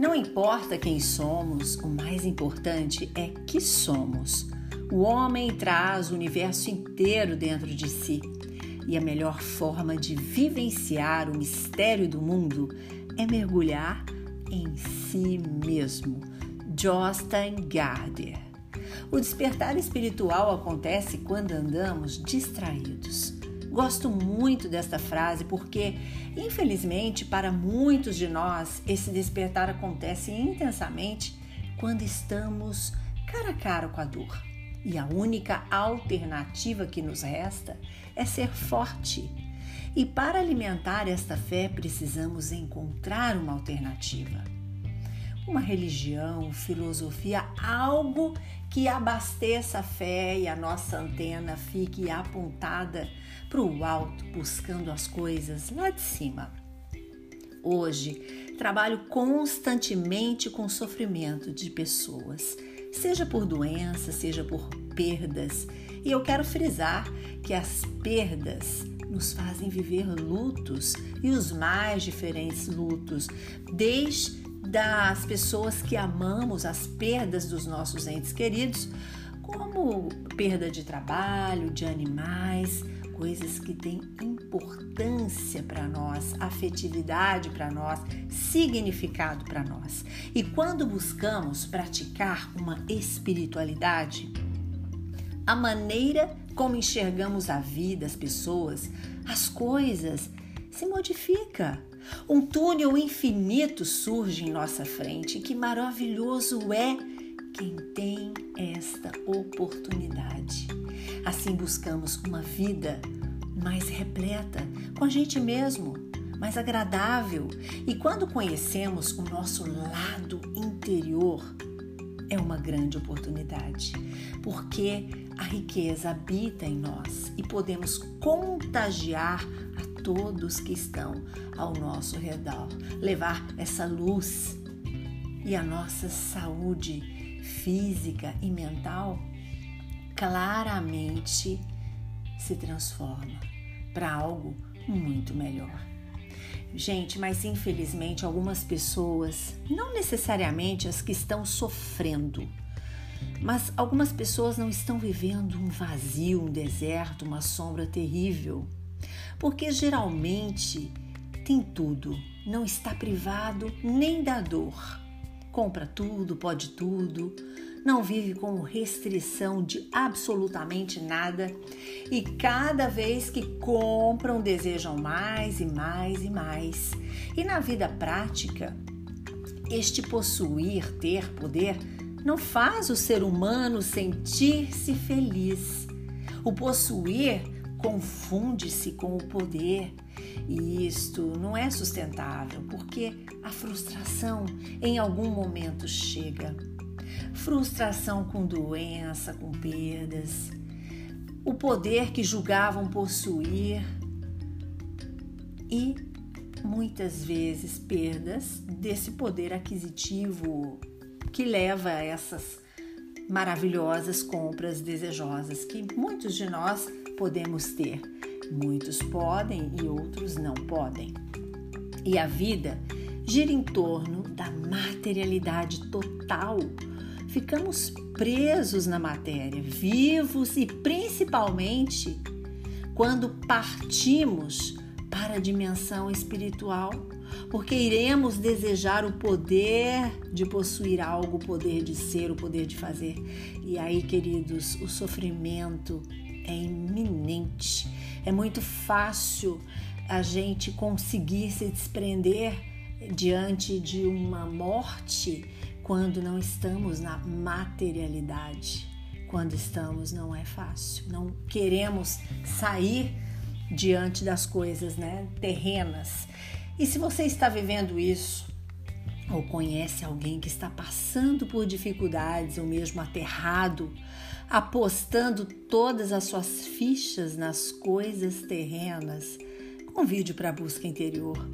Não importa quem somos, o mais importante é que somos. O homem traz o universo inteiro dentro de si. E a melhor forma de vivenciar o mistério do mundo é mergulhar em si mesmo. Jostein Garder. O despertar espiritual acontece quando andamos distraídos. Gosto muito desta frase porque, infelizmente, para muitos de nós, esse despertar acontece intensamente quando estamos cara a cara com a dor. E a única alternativa que nos resta é ser forte. E para alimentar esta fé, precisamos encontrar uma alternativa uma religião, filosofia, algo que abasteça a fé e a nossa antena fique apontada para o alto, buscando as coisas lá de cima. Hoje, trabalho constantemente com sofrimento de pessoas, seja por doença, seja por perdas, e eu quero frisar que as perdas nos fazem viver lutos e os mais diferentes lutos, desde das pessoas que amamos, as perdas dos nossos entes queridos, como perda de trabalho, de animais, coisas que têm importância para nós, afetividade para nós, significado para nós. E quando buscamos praticar uma espiritualidade, a maneira como enxergamos a vida, as pessoas, as coisas se modifica. Um túnel infinito surge em nossa frente. Que maravilhoso é quem tem esta oportunidade. Assim buscamos uma vida mais repleta com a gente mesmo, mais agradável. E quando conhecemos o nosso lado interior, é uma grande oportunidade, porque a riqueza habita em nós e podemos contagiar a todos que estão ao nosso redor, levar essa luz e a nossa saúde física e mental claramente se transforma para algo muito melhor. Gente, mas infelizmente algumas pessoas, não necessariamente as que estão sofrendo, mas algumas pessoas não estão vivendo um vazio, um deserto, uma sombra terrível, porque geralmente tem tudo, não está privado nem da dor. Compra tudo, pode tudo, não vive com restrição de absolutamente nada e cada vez que compram desejam mais e mais e mais. E na vida prática, este possuir, ter poder, não faz o ser humano sentir-se feliz. O possuir confunde-se com o poder. E isto não é sustentável, porque a frustração em algum momento chega. Frustração com doença, com perdas, o poder que julgavam possuir. E muitas vezes perdas desse poder aquisitivo que leva a essas maravilhosas compras desejosas que muitos de nós podemos ter. Muitos podem e outros não podem. E a vida gira em torno da materialidade total ficamos presos na matéria, vivos e principalmente quando partimos para a dimensão espiritual, porque iremos desejar o poder de possuir algo, o poder de ser, o poder de fazer. E aí, queridos, o sofrimento é iminente. É muito fácil a gente conseguir se desprender diante de uma morte quando não estamos na materialidade. Quando estamos, não é fácil. Não queremos sair diante das coisas né, terrenas. E se você está vivendo isso, ou conhece alguém que está passando por dificuldades ou mesmo aterrado, apostando todas as suas fichas nas coisas terrenas, convide para a busca interior.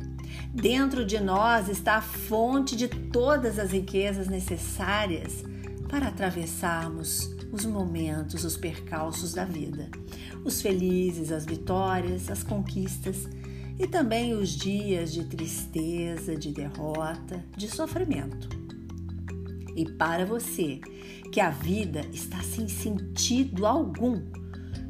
Dentro de nós está a fonte de todas as riquezas necessárias para atravessarmos os momentos, os percalços da vida, os felizes, as vitórias, as conquistas e também os dias de tristeza, de derrota, de sofrimento. E para você que a vida está sem sentido algum,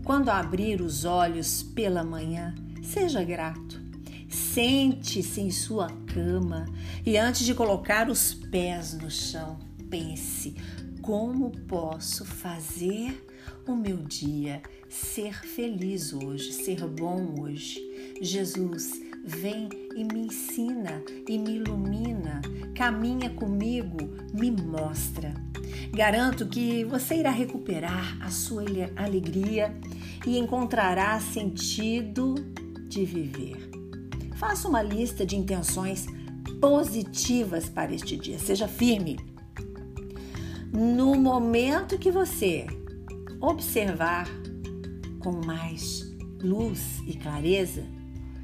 quando abrir os olhos pela manhã, seja grato. Sente-se em sua cama e antes de colocar os pés no chão, pense: como posso fazer o meu dia ser feliz hoje, ser bom hoje? Jesus, vem e me ensina e me ilumina, caminha comigo, me mostra. Garanto que você irá recuperar a sua alegria e encontrará sentido de viver. Faça uma lista de intenções positivas para este dia. Seja firme. No momento que você observar com mais luz e clareza,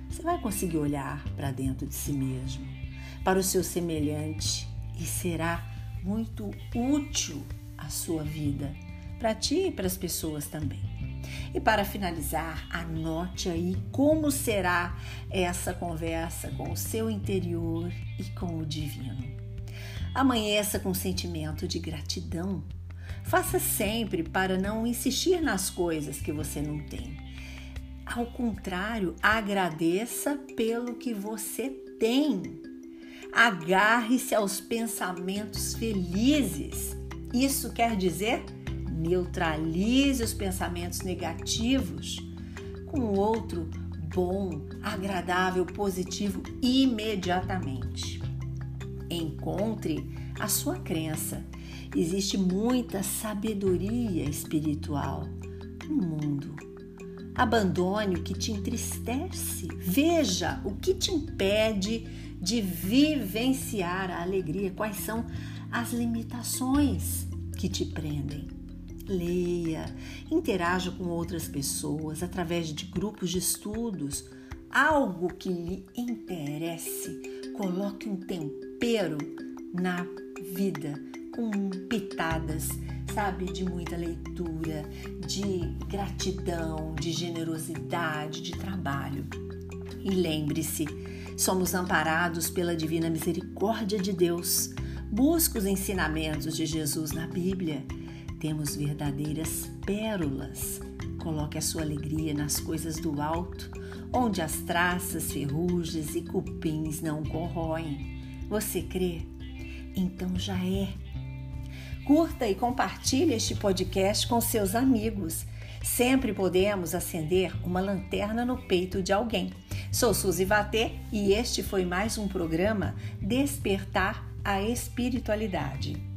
você vai conseguir olhar para dentro de si mesmo, para o seu semelhante e será muito útil à sua vida, para ti e para as pessoas também. E para finalizar, anote aí como será essa conversa com o seu interior e com o divino. Amanheça com sentimento de gratidão. Faça sempre para não insistir nas coisas que você não tem. Ao contrário, agradeça pelo que você tem. Agarre-se aos pensamentos felizes. Isso quer dizer neutralize os pensamentos negativos com outro bom, agradável, positivo imediatamente. Encontre a sua crença. Existe muita sabedoria espiritual no mundo. Abandone o que te entristece. Veja o que te impede de vivenciar a alegria. Quais são as limitações que te prendem? leia, interaja com outras pessoas através de grupos de estudos, algo que lhe interesse. Coloque um tempero na vida com pitadas, sabe, de muita leitura, de gratidão, de generosidade, de trabalho. E lembre-se, somos amparados pela divina misericórdia de Deus. Busque os ensinamentos de Jesus na Bíblia temos verdadeiras pérolas. Coloque a sua alegria nas coisas do alto, onde as traças, ferrugens e cupins não corroem. Você crê? Então já é. Curta e compartilhe este podcast com seus amigos. Sempre podemos acender uma lanterna no peito de alguém. Sou Suzy Vatê e este foi mais um programa Despertar a Espiritualidade.